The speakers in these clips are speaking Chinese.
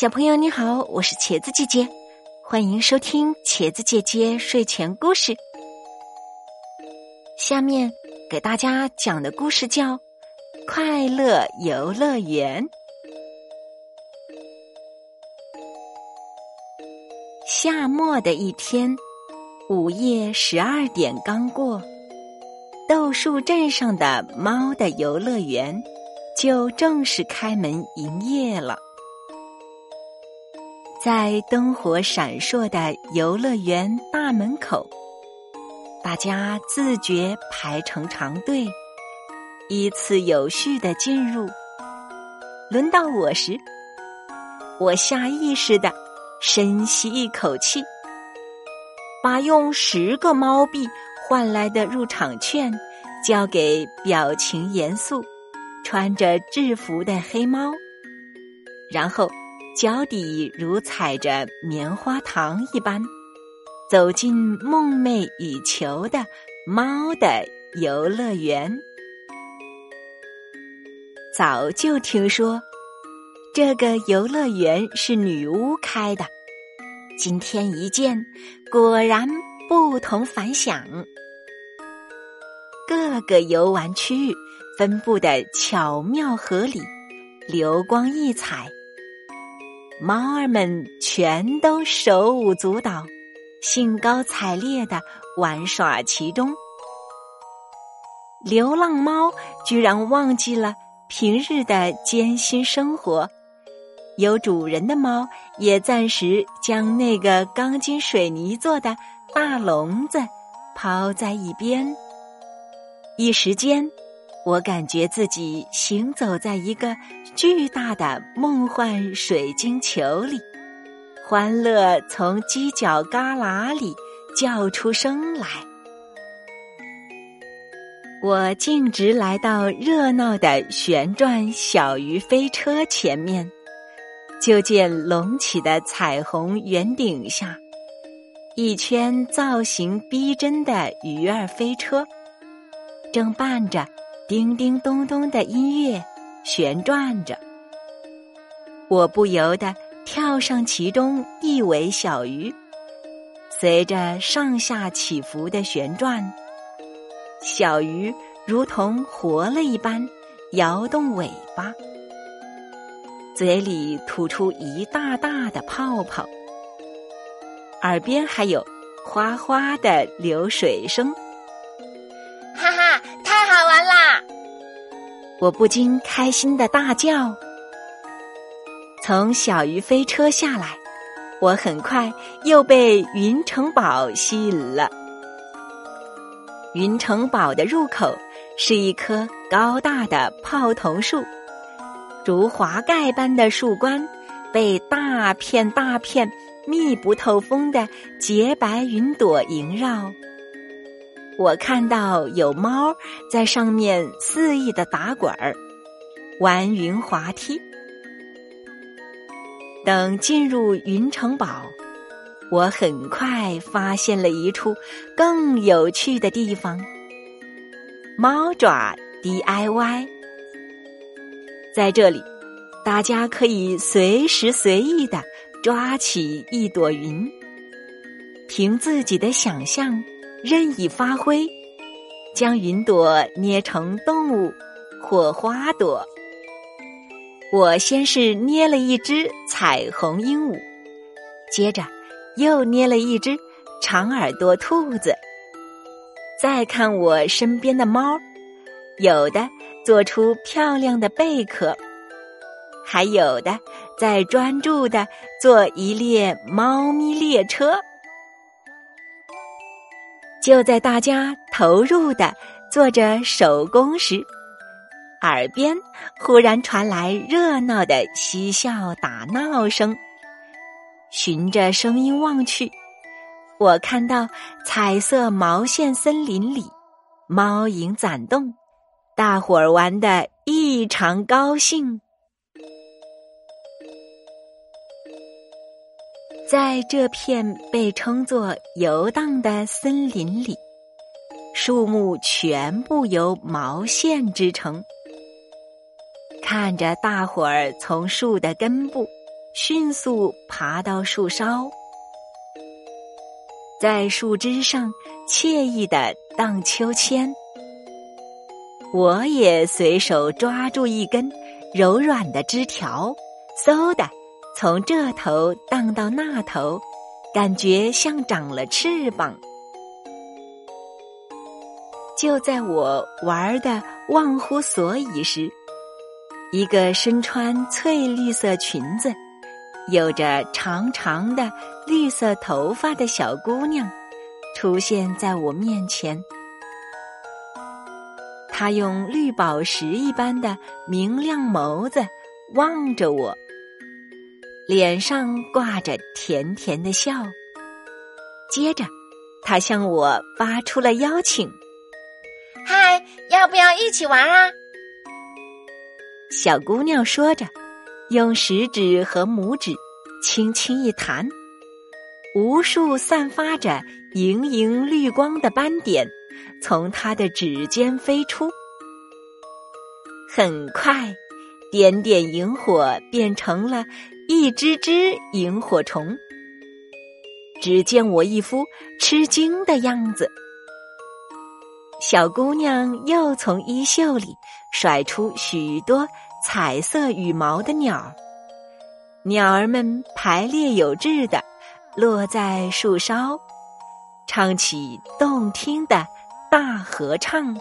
小朋友你好，我是茄子姐姐，欢迎收听茄子姐姐睡前故事。下面给大家讲的故事叫《快乐游乐园》。夏末的一天，午夜十二点刚过，豆树镇上的猫的游乐园就正式开门营业了。在灯火闪烁的游乐园大门口，大家自觉排成长队，依次有序的进入。轮到我时，我下意识的深吸一口气，把用十个猫币换来的入场券交给表情严肃、穿着制服的黑猫，然后。脚底如踩着棉花糖一般，走进梦寐以求的猫的游乐园。早就听说这个游乐园是女巫开的，今天一见，果然不同凡响。各个游玩区域分布的巧妙合理，流光溢彩。猫儿们全都手舞足蹈，兴高采烈的玩耍其中。流浪猫居然忘记了平日的艰辛生活，有主人的猫也暂时将那个钢筋水泥做的大笼子抛在一边。一时间。我感觉自己行走在一个巨大的梦幻水晶球里，欢乐从犄角旮旯里叫出声来。我径直来到热闹的旋转小鱼飞车前面，就见隆起的彩虹圆顶下，一圈造型逼真的鱼儿飞车，正伴着。叮叮咚咚的音乐旋转着，我不由得跳上其中一尾小鱼，随着上下起伏的旋转，小鱼如同活了一般摇动尾巴，嘴里吐出一大大的泡泡，耳边还有哗哗的流水声。我不禁开心的大叫。从小鱼飞车下来，我很快又被云城堡吸引了。云城堡的入口是一棵高大的泡桐树，如华盖般的树冠被大片大片密不透风的洁白云朵萦绕。我看到有猫在上面肆意的打滚儿，玩云滑梯。等进入云城堡，我很快发现了一处更有趣的地方——猫爪 DIY。在这里，大家可以随时随意的抓起一朵云，凭自己的想象。任意发挥，将云朵捏成动物或花朵。我先是捏了一只彩虹鹦鹉，接着又捏了一只长耳朵兔子。再看我身边的猫，有的做出漂亮的贝壳，还有的在专注的做一列猫咪列车。就在大家投入的做着手工时，耳边忽然传来热闹的嬉笑打闹声。循着声音望去，我看到彩色毛线森林里，猫影攒动，大伙儿玩的异常高兴。在这片被称作“游荡”的森林里，树木全部由毛线织成。看着大伙儿从树的根部迅速爬到树梢，在树枝上惬意的荡秋千。我也随手抓住一根柔软的枝条，嗖的从这头荡到那头，感觉像长了翅膀。就在我玩的忘乎所以时，一个身穿翠绿色裙子、有着长长的绿色头发的小姑娘出现在我面前。她用绿宝石一般的明亮眸子望着我，脸上挂着甜甜的笑。接着，他向我发出了邀请：“嗨，要不要一起玩啊？”小姑娘说着，用食指和拇指轻轻一弹，无数散发着莹莹绿光的斑点。从她的指尖飞出，很快，点点萤火变成了一只只萤火虫。只见我一副吃惊的样子，小姑娘又从衣袖里甩出许多彩色羽毛的鸟，鸟儿们排列有致的落在树梢，唱起动听的。大合唱，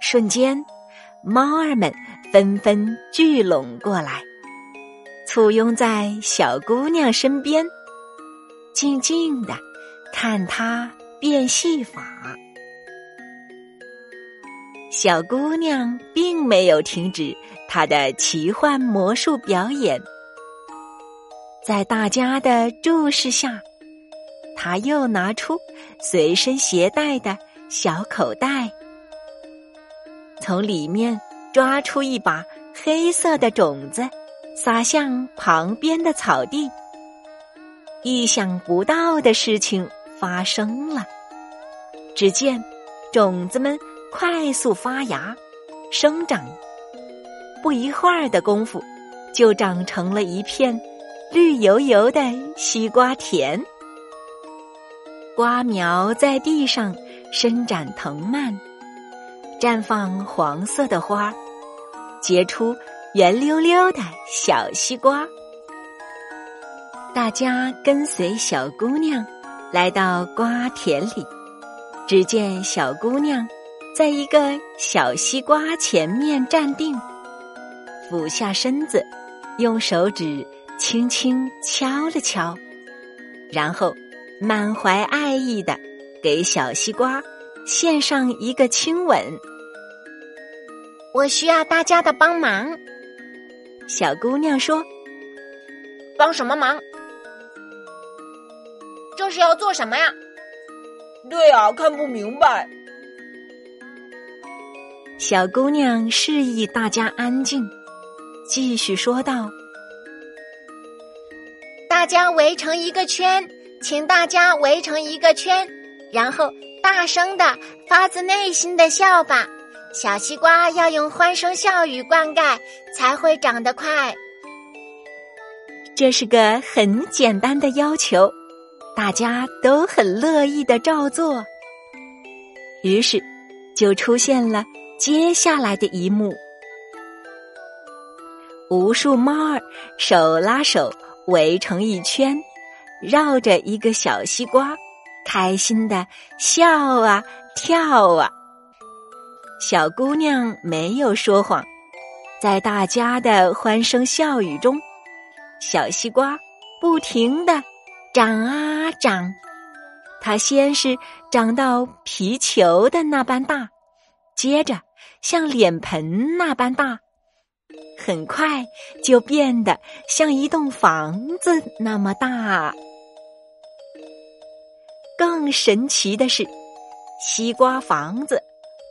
瞬间，猫儿们纷纷聚拢过来，簇拥在小姑娘身边，静静的看她变戏法。小姑娘并没有停止她的奇幻魔术表演，在大家的注视下。他又拿出随身携带的小口袋，从里面抓出一把黑色的种子，撒向旁边的草地。意想不到的事情发生了，只见种子们快速发芽、生长，不一会儿的功夫，就长成了一片绿油油的西瓜田。瓜苗在地上伸展藤蔓，绽放黄色的花，结出圆溜溜的小西瓜。大家跟随小姑娘来到瓜田里，只见小姑娘在一个小西瓜前面站定，俯下身子，用手指轻轻敲了敲，然后。满怀爱意的给小西瓜献上一个亲吻。我需要大家的帮忙。小姑娘说：“帮什么忙？这是要做什么呀？”对啊，看不明白。小姑娘示意大家安静，继续说道：“大家围成一个圈。”请大家围成一个圈，然后大声的、发自内心的笑吧。小西瓜要用欢声笑语灌溉，才会长得快。这是个很简单的要求，大家都很乐意的照做。于是，就出现了接下来的一幕：无数猫儿手拉手围成一圈。绕着一个小西瓜，开心的笑啊跳啊。小姑娘没有说谎，在大家的欢声笑语中，小西瓜不停的长啊长。它先是长到皮球的那般大，接着像脸盆那般大。很快就变得像一栋房子那么大。更神奇的是，西瓜房子，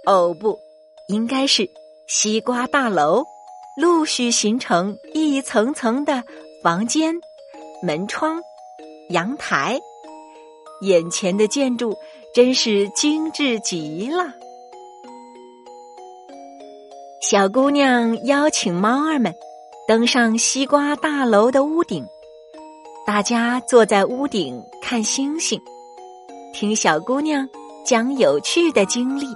哦不，应该是西瓜大楼，陆续形成一层层的房间、门窗、阳台。眼前的建筑真是精致极了。小姑娘邀请猫儿们登上西瓜大楼的屋顶，大家坐在屋顶看星星，听小姑娘讲有趣的经历，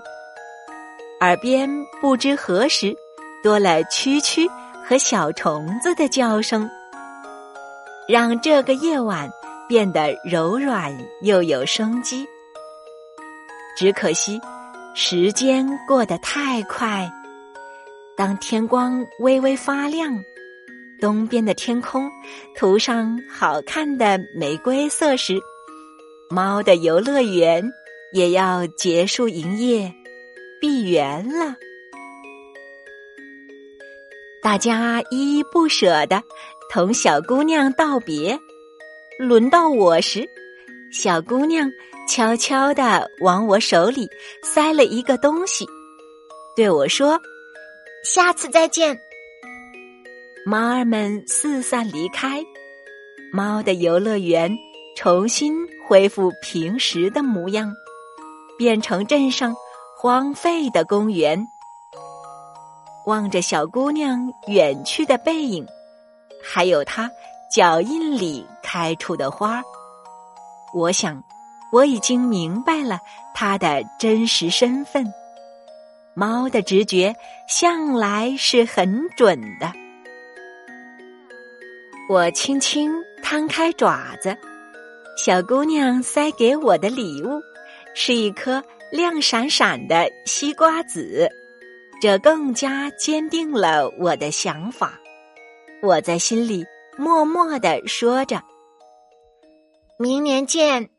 耳边不知何时多了蛐蛐和小虫子的叫声，让这个夜晚变得柔软又有生机。只可惜，时间过得太快，当天光微微发亮。东边的天空涂上好看的玫瑰色时，猫的游乐园也要结束营业，闭园了。大家依依不舍的同小姑娘道别。轮到我时，小姑娘悄悄的往我手里塞了一个东西，对我说：“下次再见。”猫儿们四散离开，猫的游乐园重新恢复平时的模样，变成镇上荒废的公园。望着小姑娘远去的背影，还有她脚印里开出的花儿，我想我已经明白了她的真实身份。猫的直觉向来是很准的。我轻轻摊开爪子，小姑娘塞给我的礼物是一颗亮闪闪的西瓜籽，这更加坚定了我的想法。我在心里默默的说着：“明年见。”